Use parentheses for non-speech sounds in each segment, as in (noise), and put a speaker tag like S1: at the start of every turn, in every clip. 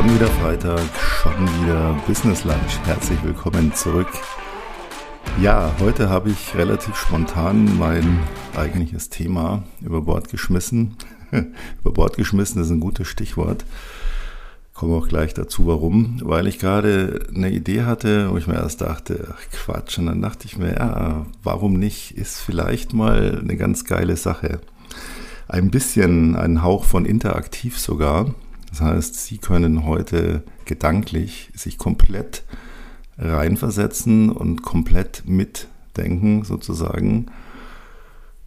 S1: Schon wieder Freitag, schon wieder Business Lunch. Herzlich willkommen zurück. Ja, heute habe ich relativ spontan mein eigentliches Thema über Bord geschmissen. (laughs) über Bord geschmissen ist ein gutes Stichwort. Komme auch gleich dazu, warum. Weil ich gerade eine Idee hatte, wo ich mir erst dachte, ach Quatsch. Und dann dachte ich mir, ja, warum nicht? Ist vielleicht mal eine ganz geile Sache. Ein bisschen ein Hauch von interaktiv sogar. Das heißt, Sie können heute gedanklich sich komplett reinversetzen und komplett mitdenken sozusagen.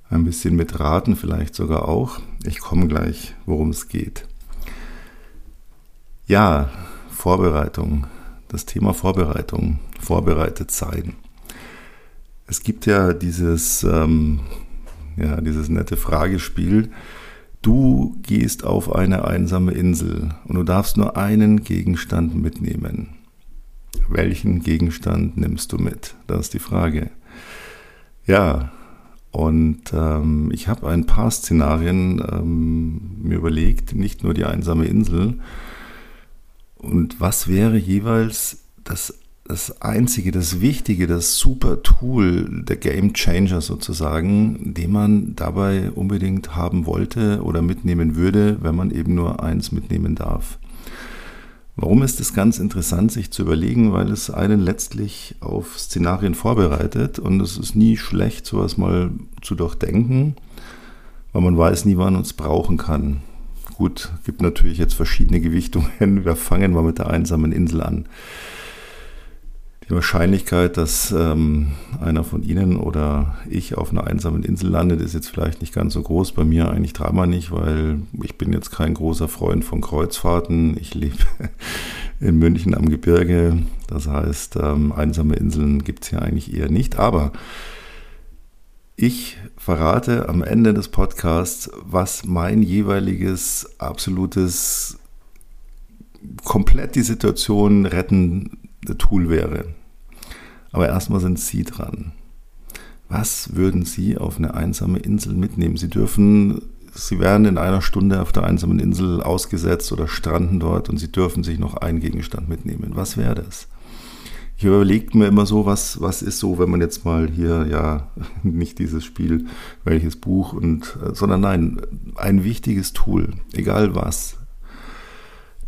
S1: Ein bisschen mitraten vielleicht sogar auch. Ich komme gleich, worum es geht. Ja, Vorbereitung. Das Thema Vorbereitung, vorbereitet sein. Es gibt ja dieses, ähm, ja, dieses nette Fragespiel, Du gehst auf eine einsame Insel und du darfst nur einen Gegenstand mitnehmen. Welchen Gegenstand nimmst du mit? Das ist die Frage. Ja, und ähm, ich habe ein paar Szenarien ähm, mir überlegt, nicht nur die einsame Insel. Und was wäre jeweils das das einzige, das wichtige, das super Tool, der Game Changer sozusagen, den man dabei unbedingt haben wollte oder mitnehmen würde, wenn man eben nur eins mitnehmen darf. Warum ist es ganz interessant, sich zu überlegen? Weil es einen letztlich auf Szenarien vorbereitet und es ist nie schlecht, sowas mal zu durchdenken, weil man weiß nie, wann man es brauchen kann. Gut, gibt natürlich jetzt verschiedene Gewichtungen. Wir fangen mal mit der einsamen Insel an. Die Wahrscheinlichkeit, dass ähm, einer von Ihnen oder ich auf einer einsamen Insel landet, ist jetzt vielleicht nicht ganz so groß. Bei mir eigentlich dreimal nicht, weil ich bin jetzt kein großer Freund von Kreuzfahrten. Ich lebe (laughs) in München am Gebirge. Das heißt, ähm, einsame Inseln gibt es hier eigentlich eher nicht. Aber ich verrate am Ende des Podcasts, was mein jeweiliges absolutes komplett die Situation retten Tool wäre. Aber erstmal sind Sie dran. Was würden Sie auf eine einsame Insel mitnehmen? Sie dürfen, Sie werden in einer Stunde auf der einsamen Insel ausgesetzt oder stranden dort und Sie dürfen sich noch einen Gegenstand mitnehmen. Was wäre das? Ich überlege mir immer so, was, was ist so, wenn man jetzt mal hier, ja, (laughs) nicht dieses Spiel, welches Buch und, äh, sondern nein, ein wichtiges Tool, egal was,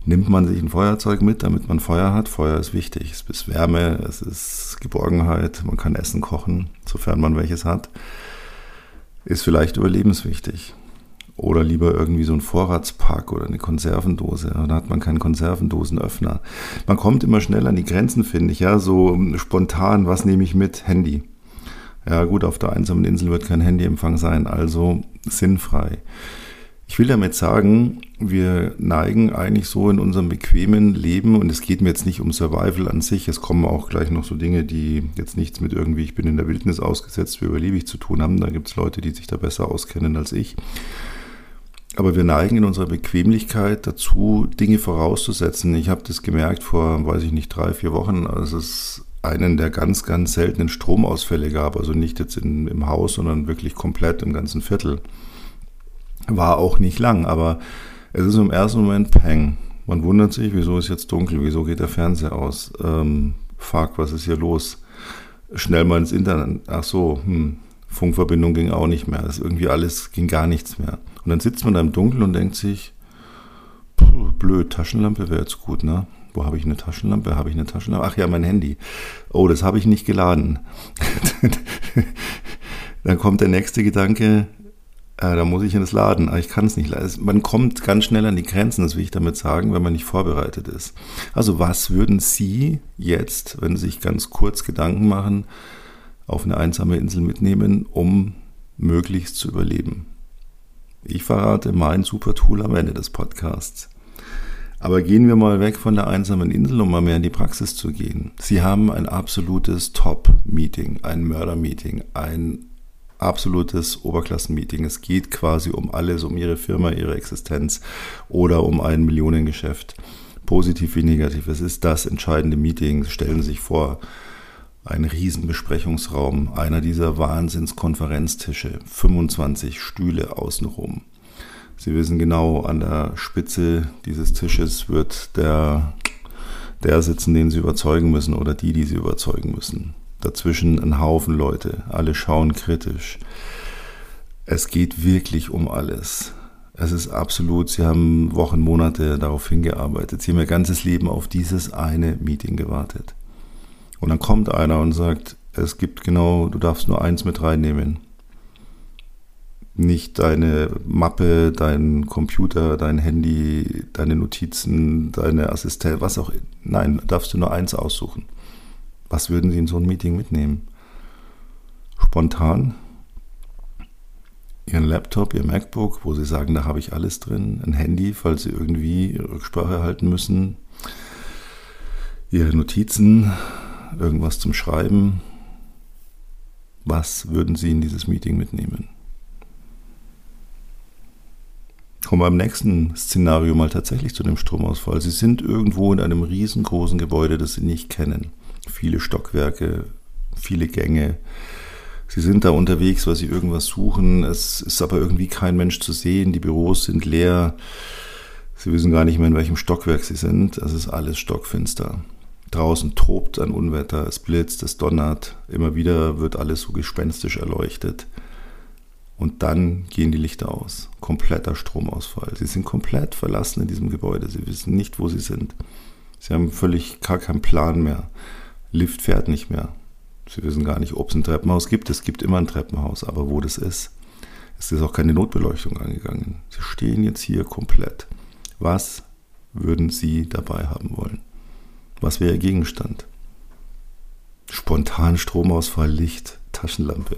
S1: nimmt man sich ein Feuerzeug mit, damit man Feuer hat. Feuer ist wichtig. Es ist Wärme, es ist Geborgenheit, man kann Essen kochen, sofern man welches hat. Ist vielleicht überlebenswichtig. Oder lieber irgendwie so ein Vorratspack oder eine Konservendose. Da hat man keinen Konservendosenöffner. Man kommt immer schnell an die Grenzen, finde ich. Ja, so spontan, was nehme ich mit? Handy. Ja, gut, auf der einsamen Insel wird kein Handyempfang sein, also sinnfrei. Ich will damit sagen, wir neigen eigentlich so in unserem bequemen Leben und es geht mir jetzt nicht um Survival an sich, es kommen auch gleich noch so Dinge, die jetzt nichts mit irgendwie, ich bin in der Wildnis ausgesetzt, wie überlebe ich zu tun haben. Da gibt es Leute, die sich da besser auskennen als ich. Aber wir neigen in unserer Bequemlichkeit dazu, Dinge vorauszusetzen. Ich habe das gemerkt vor, weiß ich nicht, drei, vier Wochen, als es einen der ganz, ganz seltenen Stromausfälle gab. Also nicht jetzt in, im Haus, sondern wirklich komplett im ganzen Viertel. War auch nicht lang, aber es ist im ersten Moment Peng. Man wundert sich, wieso ist jetzt dunkel, wieso geht der Fernseher aus? Ähm, fuck, was ist hier los? Schnell mal ins Internet. Ach so, hm, Funkverbindung ging auch nicht mehr. Das irgendwie alles ging gar nichts mehr. Und dann sitzt man da im Dunkeln und denkt sich, blöd, Taschenlampe wäre jetzt gut, ne? Wo habe ich eine Taschenlampe? Habe ich eine Taschenlampe? Ach ja, mein Handy. Oh, das habe ich nicht geladen. (laughs) dann kommt der nächste Gedanke, da muss ich in das Laden, aber ich kann es nicht. Man kommt ganz schnell an die Grenzen, das will ich damit sagen, wenn man nicht vorbereitet ist. Also was würden Sie jetzt, wenn Sie sich ganz kurz Gedanken machen, auf eine einsame Insel mitnehmen, um möglichst zu überleben? Ich verrate mein super Tool am Ende des Podcasts. Aber gehen wir mal weg von der einsamen Insel, um mal mehr in die Praxis zu gehen. Sie haben ein absolutes Top-Meeting, ein Mörder-Meeting, ein absolutes Oberklassenmeeting. Es geht quasi um alles, um ihre Firma, ihre Existenz oder um ein Millionengeschäft. Positiv wie negativ. Es ist das entscheidende Meeting. Stellen Sie sich vor, ein Riesenbesprechungsraum, einer dieser Wahnsinnskonferenztische, 25 Stühle außenrum. Sie wissen genau, an der Spitze dieses Tisches wird der, der sitzen, den Sie überzeugen müssen oder die, die Sie überzeugen müssen. Dazwischen ein Haufen Leute, alle schauen kritisch. Es geht wirklich um alles. Es ist absolut, Sie haben Wochen, Monate darauf hingearbeitet. Sie haben Ihr ganzes Leben auf dieses eine Meeting gewartet. Und dann kommt einer und sagt, es gibt genau, du darfst nur eins mit reinnehmen. Nicht deine Mappe, dein Computer, dein Handy, deine Notizen, deine Assistenz, was auch. Nein, darfst du nur eins aussuchen. Was würden Sie in so ein Meeting mitnehmen? Spontan? Ihren Laptop, Ihr MacBook, wo Sie sagen, da habe ich alles drin. Ein Handy, falls Sie irgendwie Rücksprache halten müssen. Ihre Notizen, irgendwas zum Schreiben. Was würden Sie in dieses Meeting mitnehmen? Kommen wir beim nächsten Szenario mal tatsächlich zu dem Stromausfall. Sie sind irgendwo in einem riesengroßen Gebäude, das Sie nicht kennen. Viele Stockwerke, viele Gänge. Sie sind da unterwegs, weil Sie irgendwas suchen. Es ist aber irgendwie kein Mensch zu sehen. Die Büros sind leer. Sie wissen gar nicht mehr, in welchem Stockwerk Sie sind. Es ist alles stockfinster. Draußen tobt ein Unwetter, es blitzt, es donnert, immer wieder wird alles so gespenstisch erleuchtet. Und dann gehen die Lichter aus. Kompletter Stromausfall. Sie sind komplett verlassen in diesem Gebäude. Sie wissen nicht, wo sie sind. Sie haben völlig gar keinen Plan mehr. Lift fährt nicht mehr. Sie wissen gar nicht, ob es ein Treppenhaus gibt. Es gibt immer ein Treppenhaus, aber wo das ist. Es ist auch keine Notbeleuchtung angegangen. Sie stehen jetzt hier komplett. Was würden Sie dabei haben wollen? Was wäre Ihr Gegenstand? Spontan Stromausfall, Licht, Taschenlampe.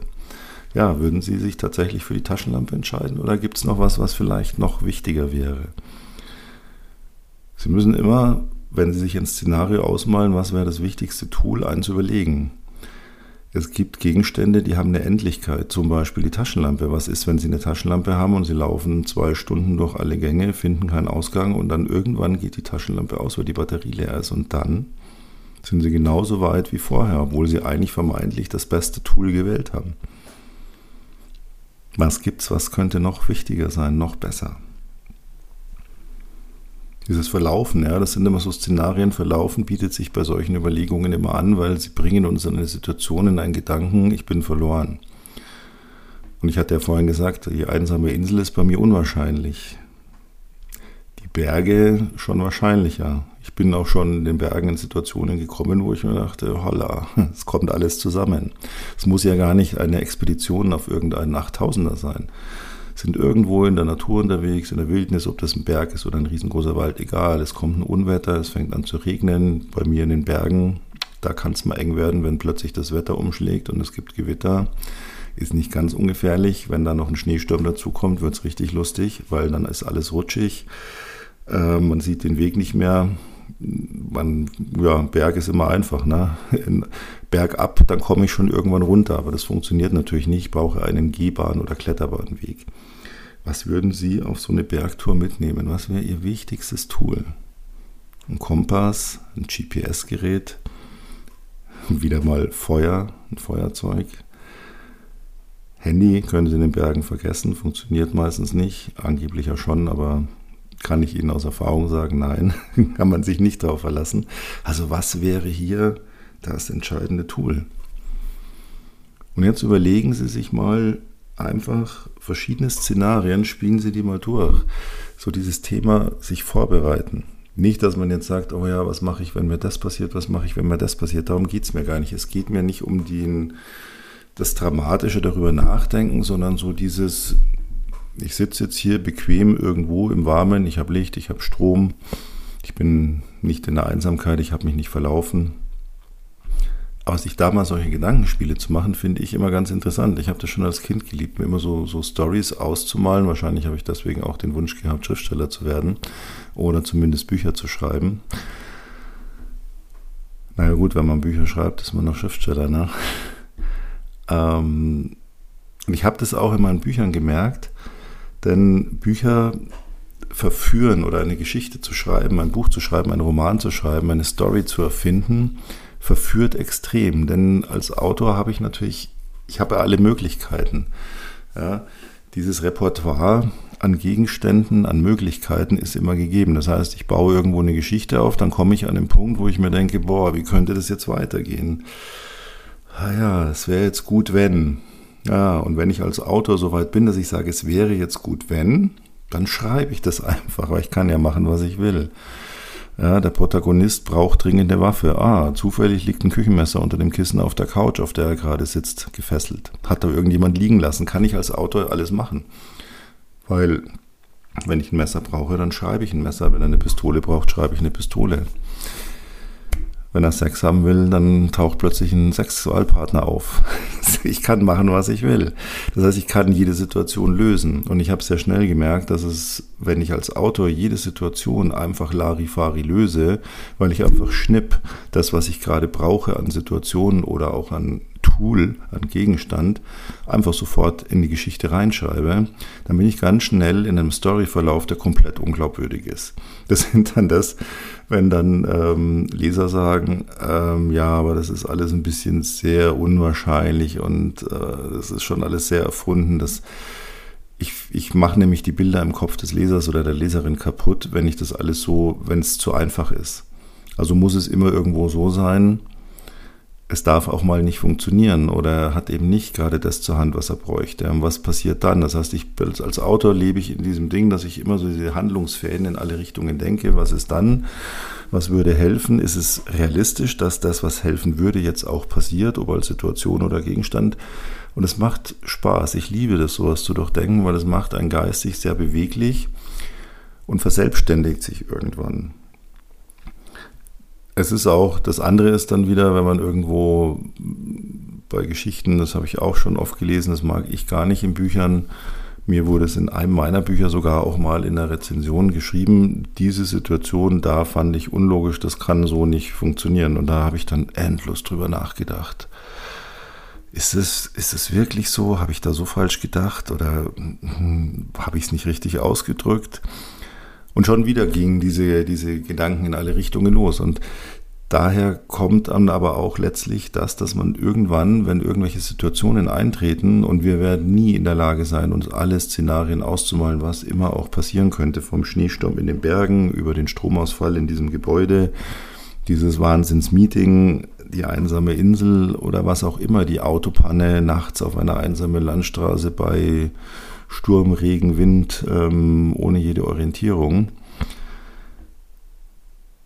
S1: Ja, würden Sie sich tatsächlich für die Taschenlampe entscheiden oder gibt es noch was, was vielleicht noch wichtiger wäre? Sie müssen immer, wenn Sie sich ein Szenario ausmalen, was wäre das wichtigste Tool, eins überlegen. Es gibt Gegenstände, die haben eine Endlichkeit, zum Beispiel die Taschenlampe. Was ist, wenn Sie eine Taschenlampe haben und Sie laufen zwei Stunden durch alle Gänge, finden keinen Ausgang und dann irgendwann geht die Taschenlampe aus, weil die Batterie leer ist und dann sind Sie genauso weit wie vorher, obwohl Sie eigentlich vermeintlich das beste Tool gewählt haben. Was gibt's, was könnte noch wichtiger sein, noch besser? Dieses Verlaufen, ja, das sind immer so Szenarien, Verlaufen bietet sich bei solchen Überlegungen immer an, weil sie bringen uns in eine Situation, in einen Gedanken, ich bin verloren. Und ich hatte ja vorhin gesagt, die einsame Insel ist bei mir unwahrscheinlich. Die Berge schon wahrscheinlicher. Ich bin auch schon in den Bergen in Situationen gekommen, wo ich mir dachte, holla, (laughs) es kommt alles zusammen. Es muss ja gar nicht eine Expedition auf irgendeinen 8000er sein sind irgendwo in der Natur unterwegs, in der Wildnis, ob das ein Berg ist oder ein riesengroßer Wald, egal. Es kommt ein Unwetter, es fängt an zu regnen. Bei mir in den Bergen, da kann es mal eng werden, wenn plötzlich das Wetter umschlägt und es gibt Gewitter. Ist nicht ganz ungefährlich. Wenn da noch ein Schneesturm dazukommt, wird es richtig lustig, weil dann ist alles rutschig. Äh, man sieht den Weg nicht mehr man, ja, Berg ist immer einfach, ne? Bergab, dann komme ich schon irgendwann runter, aber das funktioniert natürlich nicht. Ich brauche einen Gehbahn- oder Kletterbahnweg. Was würden Sie auf so eine Bergtour mitnehmen? Was wäre Ihr wichtigstes Tool? Ein Kompass, ein GPS-Gerät, wieder mal Feuer, ein Feuerzeug. Handy können Sie in den Bergen vergessen, funktioniert meistens nicht, angeblich ja schon, aber kann ich Ihnen aus Erfahrung sagen, nein, (laughs) kann man sich nicht darauf verlassen. Also was wäre hier das entscheidende Tool? Und jetzt überlegen Sie sich mal einfach verschiedene Szenarien, spielen Sie die mal durch. So dieses Thema sich vorbereiten. Nicht, dass man jetzt sagt, oh ja, was mache ich, wenn mir das passiert, was mache ich, wenn mir das passiert. Darum geht es mir gar nicht. Es geht mir nicht um den, das Dramatische darüber nachdenken, sondern so dieses, ich sitze jetzt hier bequem irgendwo im Warmen, ich habe Licht, ich habe Strom, ich bin nicht in der Einsamkeit, ich habe mich nicht verlaufen. Aber sich da mal solche Gedankenspiele zu machen, finde ich immer ganz interessant. Ich habe das schon als Kind geliebt, mir immer so, so Stories auszumalen. Wahrscheinlich habe ich deswegen auch den Wunsch gehabt, Schriftsteller zu werden oder zumindest Bücher zu schreiben. Naja gut, wenn man Bücher schreibt, ist man noch Schriftsteller, ne? (laughs) Ähm, ich habe das auch in meinen Büchern gemerkt, denn Bücher verführen oder eine Geschichte zu schreiben, ein Buch zu schreiben, einen Roman zu schreiben, eine Story zu erfinden, verführt extrem. Denn als Autor habe ich natürlich, ich habe alle Möglichkeiten. Ja, dieses Repertoire an Gegenständen, an Möglichkeiten ist immer gegeben. Das heißt, ich baue irgendwo eine Geschichte auf, dann komme ich an den Punkt, wo ich mir denke, boah, wie könnte das jetzt weitergehen? Ah ja, es wäre jetzt gut, wenn. Ja, und wenn ich als Autor so weit bin, dass ich sage, es wäre jetzt gut, wenn, dann schreibe ich das (laughs) einfach, weil ich kann ja machen, was ich will. Ja, der Protagonist braucht dringend eine Waffe. Ah, zufällig liegt ein Küchenmesser unter dem Kissen auf der Couch, auf der er gerade sitzt, gefesselt. Hat da irgendjemand liegen lassen? Kann ich als Autor alles machen? Weil, wenn ich ein Messer brauche, dann schreibe ich ein Messer. Wenn er eine Pistole braucht, schreibe ich eine Pistole. Wenn er Sex haben will, dann taucht plötzlich ein Sexualpartner auf. (laughs) Ich kann machen, was ich will. Das heißt, ich kann jede Situation lösen. Und ich habe sehr schnell gemerkt, dass es, wenn ich als Autor jede Situation einfach Larifari löse, weil ich einfach schnipp das, was ich gerade brauche an Situationen oder auch an Tool, an Gegenstand, einfach sofort in die Geschichte reinschreibe, dann bin ich ganz schnell in einem Storyverlauf, der komplett unglaubwürdig ist. Das sind dann das, wenn dann ähm, Leser sagen, ähm, ja, aber das ist alles ein bisschen sehr unwahrscheinlich und äh, das ist schon alles sehr erfunden. Das, ich, ich mache nämlich die Bilder im Kopf des Lesers oder der Leserin kaputt, wenn ich das alles so, wenn es zu einfach ist. Also muss es immer irgendwo so sein, es darf auch mal nicht funktionieren oder er hat eben nicht gerade das zur Hand, was er bräuchte. Und was passiert dann? Das heißt, ich als Autor lebe ich in diesem Ding, dass ich immer so diese Handlungsfäden in alle Richtungen denke. Was ist dann? Was würde helfen? Ist es realistisch, dass das, was helfen würde, jetzt auch passiert, ob als Situation oder Gegenstand? Und es macht Spaß. Ich liebe das, sowas zu durchdenken, weil es macht einen geistig sehr beweglich und verselbstständigt sich irgendwann es ist auch, das andere ist dann wieder, wenn man irgendwo bei Geschichten, das habe ich auch schon oft gelesen, das mag ich gar nicht in Büchern. Mir wurde es in einem meiner Bücher sogar auch mal in der Rezension geschrieben, diese Situation da fand ich unlogisch, das kann so nicht funktionieren. Und da habe ich dann endlos drüber nachgedacht. Ist es, ist es wirklich so? Habe ich da so falsch gedacht oder hm, habe ich es nicht richtig ausgedrückt? Und schon wieder gingen diese, diese Gedanken in alle Richtungen los. Und daher kommt dann aber auch letztlich das, dass man irgendwann, wenn irgendwelche Situationen eintreten, und wir werden nie in der Lage sein, uns alle Szenarien auszumalen, was immer auch passieren könnte, vom Schneesturm in den Bergen über den Stromausfall in diesem Gebäude, dieses Wahnsinnsmeeting, die einsame Insel oder was auch immer, die Autopanne nachts auf einer einsamen Landstraße bei Sturm, Regen, Wind, ähm, ohne jede Orientierung.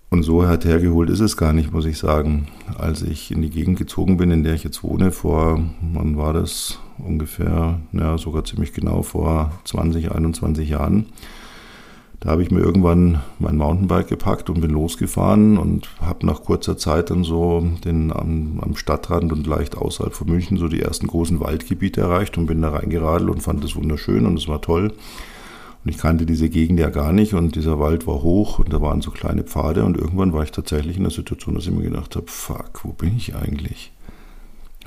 S1: Und so hergeholt ist es gar nicht, muss ich sagen. Als ich in die Gegend gezogen bin, in der ich jetzt wohne, vor, wann war das? Ungefähr, ja, sogar ziemlich genau vor 20, 21 Jahren, da habe ich mir irgendwann mein Mountainbike gepackt und bin losgefahren und habe nach kurzer Zeit dann so den am, am, Stadtrand und leicht außerhalb von München so die ersten großen Waldgebiete erreicht und bin da reingeradelt und fand es wunderschön und es war toll. Und ich kannte diese Gegend ja gar nicht und dieser Wald war hoch und da waren so kleine Pfade und irgendwann war ich tatsächlich in der Situation, dass ich mir gedacht habe, fuck, wo bin ich eigentlich?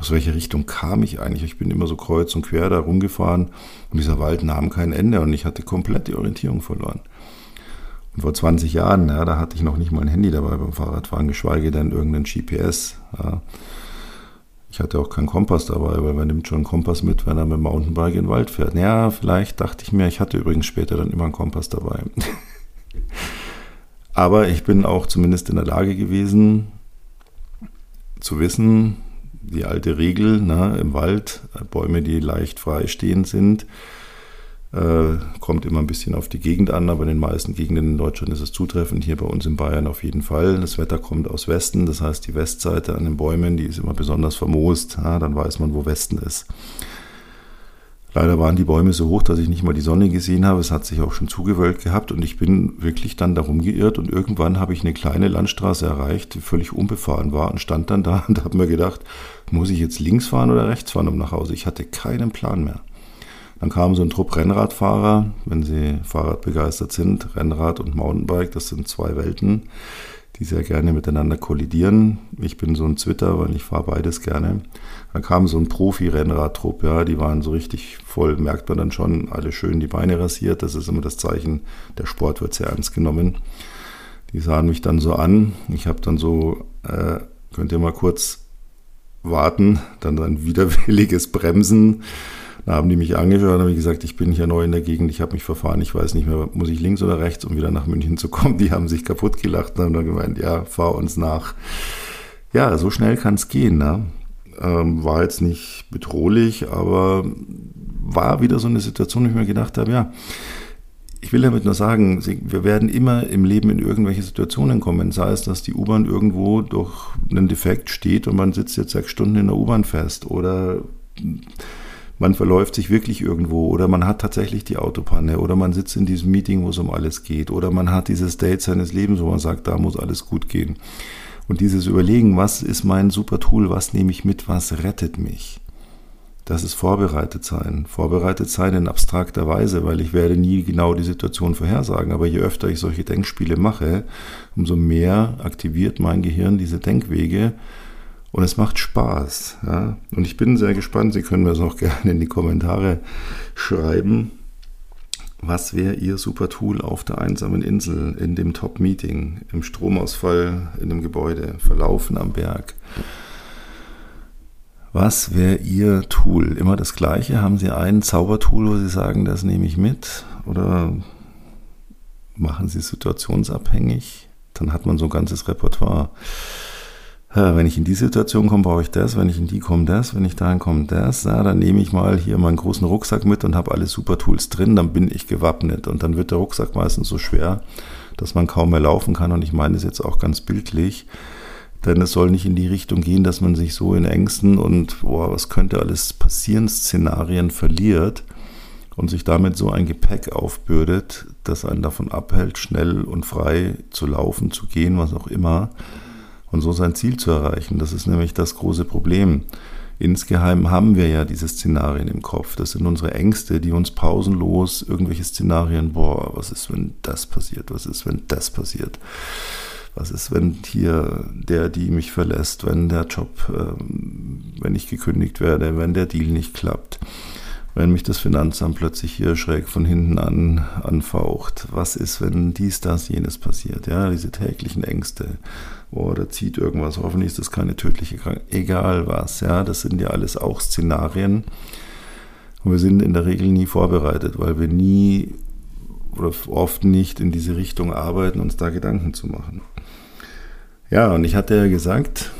S1: Aus welcher Richtung kam ich eigentlich? Ich bin immer so kreuz und quer da rumgefahren und dieser Wald nahm kein Ende und ich hatte komplett die Orientierung verloren. Und vor 20 Jahren, ja, da hatte ich noch nicht mal ein Handy dabei beim Fahrradfahren, geschweige denn irgendein GPS. Ja. Ich hatte auch keinen Kompass dabei, weil man nimmt schon einen Kompass mit, wenn er mit dem Mountainbike in den Wald fährt. Ja, vielleicht dachte ich mir, ich hatte übrigens später dann immer einen Kompass dabei. (laughs) Aber ich bin auch zumindest in der Lage gewesen, zu wissen, die alte Regel ne, im Wald, Bäume, die leicht freistehend sind, äh, kommt immer ein bisschen auf die Gegend an, aber in den meisten Gegenden in Deutschland ist es zutreffend. Hier bei uns in Bayern auf jeden Fall. Das Wetter kommt aus Westen, das heißt die Westseite an den Bäumen, die ist immer besonders vermoost. Ja, dann weiß man, wo Westen ist. Leider waren die Bäume so hoch, dass ich nicht mal die Sonne gesehen habe. Es hat sich auch schon zugewölkt gehabt und ich bin wirklich dann darum geirrt und irgendwann habe ich eine kleine Landstraße erreicht, die völlig unbefahren war und stand dann da (laughs) und habe mir gedacht, muss ich jetzt links fahren oder rechts fahren um nach Hause? Ich hatte keinen Plan mehr. Dann kam so ein Trupp Rennradfahrer, wenn Sie Fahrrad begeistert sind, Rennrad und Mountainbike, das sind zwei Welten, die sehr gerne miteinander kollidieren. Ich bin so ein Twitter, weil ich fahre beides gerne. Dann kam so ein Profi-Rennradtrupp, ja, die waren so richtig voll, merkt man dann schon, alle schön die Beine rasiert. Das ist immer das Zeichen, der Sport wird sehr ernst genommen. Die sahen mich dann so an. Ich habe dann so, äh, könnt ihr mal kurz warten, dann ein widerwilliges Bremsen Da haben die mich angeschaut und habe gesagt, ich bin hier neu in der Gegend, ich habe mich verfahren, ich weiß nicht mehr, muss ich links oder rechts, um wieder nach München zu kommen. Die haben sich kaputt gelacht und haben dann gemeint, ja, fahr uns nach. Ja, so schnell kann es gehen. Ne? Ähm, war jetzt nicht bedrohlich, aber war wieder so eine Situation, wo ich mir gedacht habe, ja, ich will damit nur sagen, wir werden immer im Leben in irgendwelche Situationen kommen. Sei es, dass die U-Bahn irgendwo durch einen Defekt steht und man sitzt jetzt sechs Stunden in der U-Bahn fest oder man verläuft sich wirklich irgendwo oder man hat tatsächlich die Autopanne oder man sitzt in diesem Meeting, wo es um alles geht oder man hat dieses Date seines Lebens, wo man sagt, da muss alles gut gehen. Und dieses Überlegen, was ist mein super Tool, was nehme ich mit, was rettet mich? das ist vorbereitet sein. Vorbereitet sein in abstrakter Weise, weil ich werde nie genau die Situation vorhersagen. Aber je öfter ich solche Denkspiele mache, umso mehr aktiviert mein Gehirn diese Denkwege und es macht Spaß. Ja? Und ich bin sehr gespannt, Sie können mir das auch (laughs) gerne in die Kommentare schreiben. Was wäre Ihr super Tool auf der einsamen Insel, in dem Top-Meeting, im Stromausfall in dem Gebäude, Verlaufen am Berg? Was wäre Ihr Tool? Immer das gleiche? Haben Sie ein Zaubertool, wo Sie sagen, das nehme ich mit? Oder machen Sie es situationsabhängig? Dann hat man so ein ganzes Repertoire. Wenn ich in die Situation komme, brauche ich das. Wenn ich in die komme, das. Wenn ich dahin komme, das. Ja, dann nehme ich mal hier meinen großen Rucksack mit und habe alle super Tools drin. Dann bin ich gewappnet. Und dann wird der Rucksack meistens so schwer, dass man kaum mehr laufen kann. Und ich meine das jetzt auch ganz bildlich. Denn es soll nicht in die Richtung gehen, dass man sich so in Ängsten und boah, was könnte alles passieren, Szenarien verliert und sich damit so ein Gepäck aufbürdet, das einen davon abhält, schnell und frei zu laufen, zu gehen, was auch immer, und so sein Ziel zu erreichen. Das ist nämlich das große Problem. Insgeheim haben wir ja diese Szenarien im Kopf. Das sind unsere Ängste, die uns pausenlos irgendwelche Szenarien, boah, was ist, wenn das passiert? Was ist, wenn das passiert? was ist, wenn hier der, die mich verlässt, wenn der Job, ähm, wenn ich gekündigt werde, wenn der Deal nicht klappt, wenn mich das Finanzamt plötzlich hier schräg von hinten an anfaucht, was ist, wenn dies, das, jenes passiert, ja, diese täglichen Ängste, da zieht irgendwas, hoffentlich ist das keine tödliche Krankheit, egal was, ja, das sind ja alles auch Szenarien. Und wir sind in der Regel nie vorbereitet, weil wir nie oder oft nicht in diese Richtung arbeiten, uns da Gedanken zu machen. Ja, und ich hatte ja gesagt,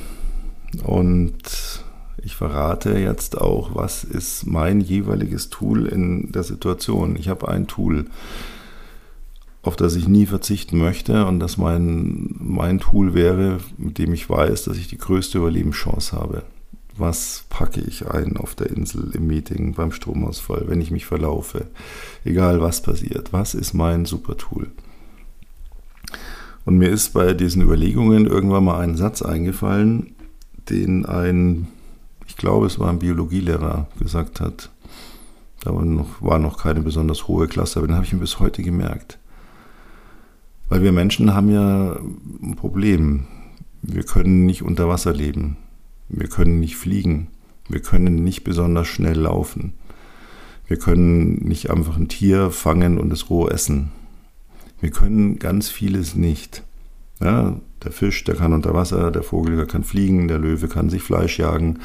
S1: und ich verrate jetzt auch, was ist mein jeweiliges Tool in der Situation. Ich habe ein Tool, auf das ich nie verzichten möchte und das mein, mein Tool wäre, mit dem ich weiß, dass ich die größte Überlebenschance habe. Was packe ich ein auf der Insel im Meeting, beim Stromausfall, wenn ich mich verlaufe? Egal was passiert. Was ist mein Super-Tool? Und mir ist bei diesen Überlegungen irgendwann mal ein Satz eingefallen, den ein, ich glaube es war ein Biologielehrer gesagt hat. Da war noch, war noch keine besonders hohe Klasse, aber den habe ich mir bis heute gemerkt. Weil wir Menschen haben ja ein Problem. Wir können nicht unter Wasser leben. Wir können nicht fliegen. Wir können nicht besonders schnell laufen. Wir können nicht einfach ein Tier fangen und es roh essen. Wir können ganz vieles nicht. Ja, der Fisch, der kann unter Wasser, der Vogel, der kann fliegen, der Löwe kann sich Fleisch jagen.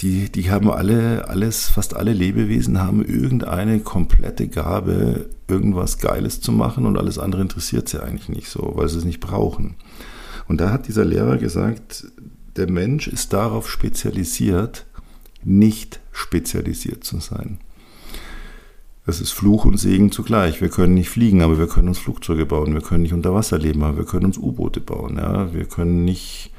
S1: Die, die haben alle, alles, fast alle Lebewesen haben irgendeine komplette Gabe, irgendwas Geiles zu machen und alles andere interessiert sie eigentlich nicht so, weil sie es nicht brauchen. Und da hat dieser Lehrer gesagt, der Mensch ist darauf spezialisiert, nicht spezialisiert zu sein. Das ist Fluch und Segen zugleich. Wir können nicht fliegen, aber wir können uns Flugzeuge bauen. Wir können nicht unter Wasser leben, aber wir können uns U-Boote bauen. Ja? Wir können nicht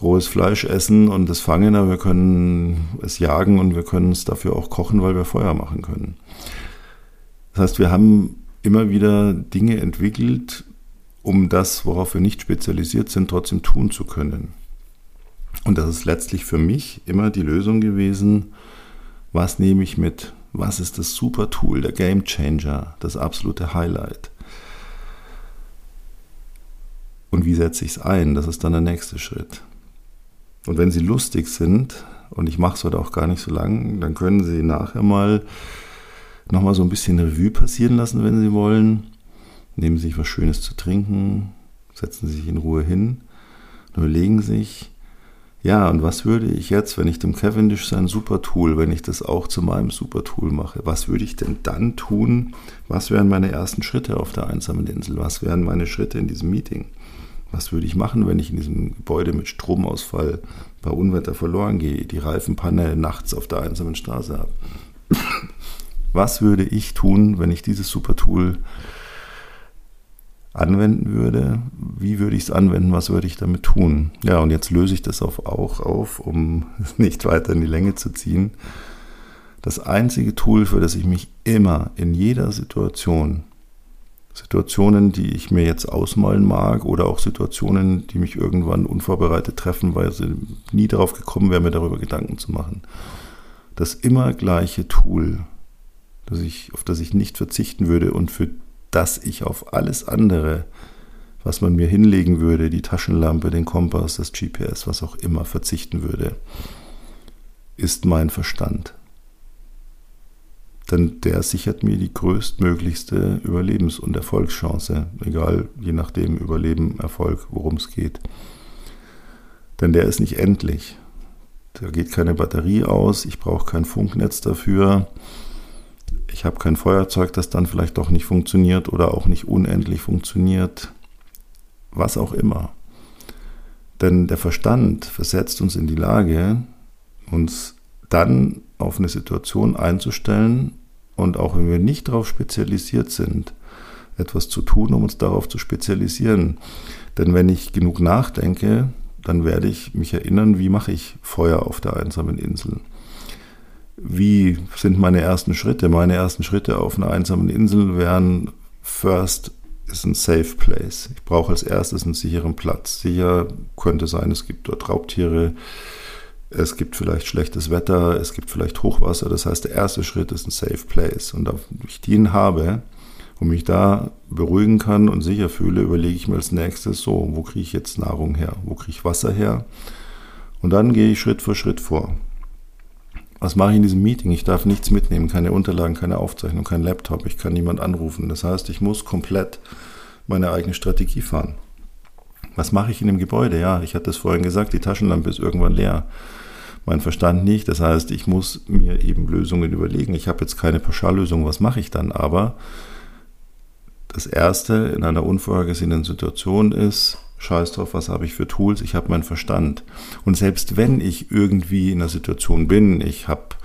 S1: rohes Fleisch essen und es fangen, aber wir können es jagen und wir können es dafür auch kochen, weil wir Feuer machen können. Das heißt, wir haben immer wieder Dinge entwickelt, um das, worauf wir nicht spezialisiert sind, trotzdem tun zu können. Und das ist letztlich für mich immer die Lösung gewesen, was nehme ich mit? Was ist das super Tool, der Game Changer, das absolute Highlight? Und wie setze ich es ein? Das ist dann der nächste Schritt. Und wenn Sie lustig sind, und ich mache es heute auch gar nicht so lang, dann können Sie nachher mal nochmal so ein bisschen Revue passieren lassen, wenn Sie wollen. Nehmen Sie sich was Schönes zu trinken, setzen Sie sich in Ruhe hin überlegen sich, Ja, und was würde ich jetzt, wenn ich dem Cavendish sein Supertool, wenn ich das auch zu meinem Supertool mache, was würde ich denn dann tun? Was wären meine ersten Schritte auf der einsamen Insel? Was wären meine Schritte in diesem Meeting? Was würde ich machen, wenn ich in diesem Gebäude mit Stromausfall bei Unwetter verloren gehe, die Reifenpanne nachts auf der einsamen Straße habe? (laughs) Was würde ich tun, wenn ich dieses Supertool anwenden würde? Wie würde ich es anwenden? Was würde ich damit tun? Ja, und jetzt löse ich das auch auf, um (laughs) nicht weiter in die Länge zu ziehen. Das einzige Tool, für das ich mich immer in jeder Situation Situationen, die ich mir jetzt ausmalen mag oder auch Situationen, die mich irgendwann unvorbereitet treffen, weil sie nie darauf gekommen wäre, mir darüber Gedanken zu machen. Das immer gleiche Tool, das ich, auf das ich nicht verzichten würde und für das ich auf alles andere, was man mir hinlegen würde, die Taschenlampe, den Kompass, das GPS, was auch immer, verzichten würde, ist mein Verstand. Denn der sichert mir die größtmöglichste Überlebens- und Erfolgschance, egal, je nachdem, Überleben, Erfolg, worum es geht. Denn der ist nicht endlich. Da geht keine Batterie aus, ich brauche kein Funknetz dafür, ich habe kein Feuerzeug, das dann vielleicht doch nicht funktioniert oder auch nicht unendlich funktioniert, was auch immer. Denn der Verstand versetzt uns in die Lage, uns dann auf eine Situation einzustellen und auch wenn wir nicht darauf spezialisiert sind, etwas zu tun, um uns darauf zu spezialisieren. Denn wenn ich genug nachdenke, dann werde ich mich erinnern, wie mache ich Feuer auf der einsamen Insel. Wie sind meine ersten Schritte? Meine ersten Schritte auf einer einsamen Insel wären, first ist ein safe place. Ich brauche als erstes einen sicheren Platz. Sicher könnte sein, es gibt dort Raubtiere, es gibt vielleicht schlechtes Wetter, es gibt vielleicht Hochwasser. Das heißt, der erste Schritt ist ein Safe Place. Und da ich den habe und mich da beruhigen kann und sicher fühle, überlege ich mir als nächstes so, wo kriege ich jetzt Nahrung her? Wo kriege ich Wasser her? Und dann gehe ich Schritt für Schritt vor. Was mache ich in diesem Meeting? Ich darf nichts mitnehmen, keine Unterlagen, keine Aufzeichnung, kein Laptop, ich kann niemand anrufen. Das heißt, ich muss komplett meine eigene Strategie fahren. Was mache ich in dem Gebäude? Ja, ich hatte es vorhin gesagt, die Taschenlampe ist irgendwann leer. Mein Verstand nicht. Das heißt, ich muss mir eben Lösungen überlegen. Ich habe jetzt keine Pauschallösung, was mache ich dann? Aber das Erste in einer unvorhergesehenen Situation ist, scheiß drauf, was habe ich für Tools? Ich habe meinen Verstand. Und selbst wenn ich irgendwie in einer Situation bin, ich habe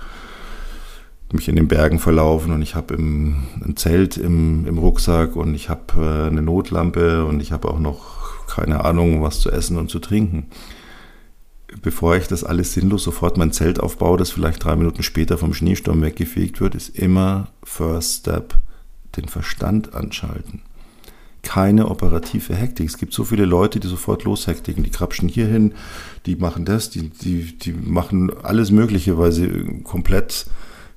S1: mich in den Bergen verlaufen und ich habe ein Zelt im, im Rucksack und ich habe äh, eine Notlampe und ich habe auch noch keine Ahnung, was zu essen und zu trinken. Bevor ich das alles sinnlos sofort mein Zelt aufbaue, das vielleicht drei Minuten später vom Schneesturm weggefegt wird, ist immer First Step den Verstand anschalten. Keine operative Hektik. Es gibt so viele Leute, die sofort loshektiken. Die krapschen hierhin, die machen das, die, die, die machen alles Mögliche, weil sie komplett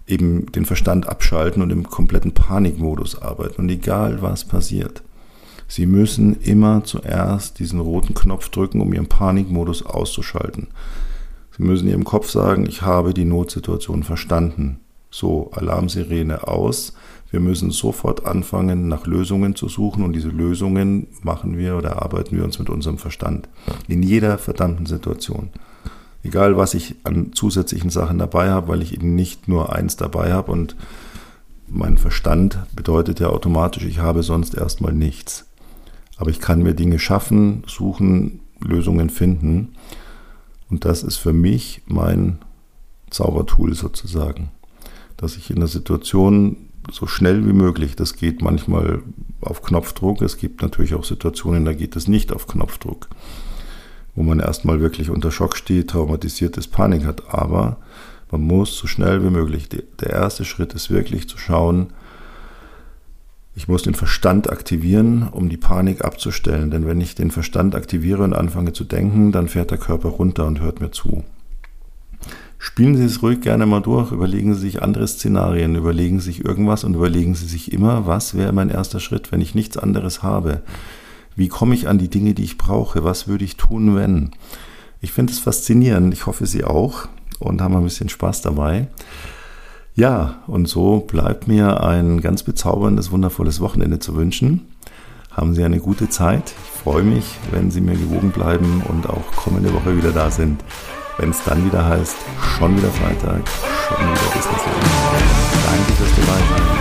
S1: eben den Verstand abschalten und im kompletten Panikmodus arbeiten. Und egal was passiert, Sie müssen immer zuerst diesen roten Knopf drücken, um Ihren Panikmodus auszuschalten. Sie müssen Ihrem Kopf sagen, ich habe die Notsituation verstanden. So, Alarmsirene aus. Wir müssen sofort anfangen, nach Lösungen zu suchen und diese Lösungen machen wir oder arbeiten wir uns mit unserem Verstand. In jeder verdammten Situation. Egal, was ich an zusätzlichen Sachen dabei habe, weil ich eben nicht nur eins dabei habe und mein Verstand bedeutet ja automatisch, ich habe sonst erstmal nichts. Aber ich kann mir Dinge schaffen, suchen, Lösungen finden. Und das ist für mich mein Zaubertool sozusagen. Dass ich in der Situation so schnell wie möglich, das geht manchmal auf Knopfdruck, es gibt natürlich auch Situationen, da geht es nicht auf Knopfdruck, wo man erstmal wirklich unter Schock steht, traumatisiert ist, Panik hat. Aber man muss so schnell wie möglich, der erste Schritt ist wirklich zu schauen, ich muss den Verstand aktivieren, um die Panik abzustellen. Denn wenn ich den Verstand aktiviere und anfange zu denken, dann fährt der Körper runter und hört mir zu. Spielen Sie es ruhig gerne mal durch, überlegen Sie sich andere Szenarien, überlegen Sie sich irgendwas und überlegen Sie sich immer, was wäre mein erster Schritt, wenn ich nichts anderes habe? Wie komme ich an die Dinge, die ich brauche? Was würde ich tun, wenn? Ich finde es faszinierend. Ich hoffe, Sie auch und haben ein bisschen Spaß dabei. Ja, und so bleibt mir ein ganz bezauberndes, wundervolles Wochenende zu wünschen. Haben Sie eine gute Zeit. Ich freue mich, wenn Sie mir gewogen bleiben und auch kommende Woche wieder da sind, wenn es dann wieder heißt, schon wieder Freitag, schon wieder Business Danke fürs dabei sein.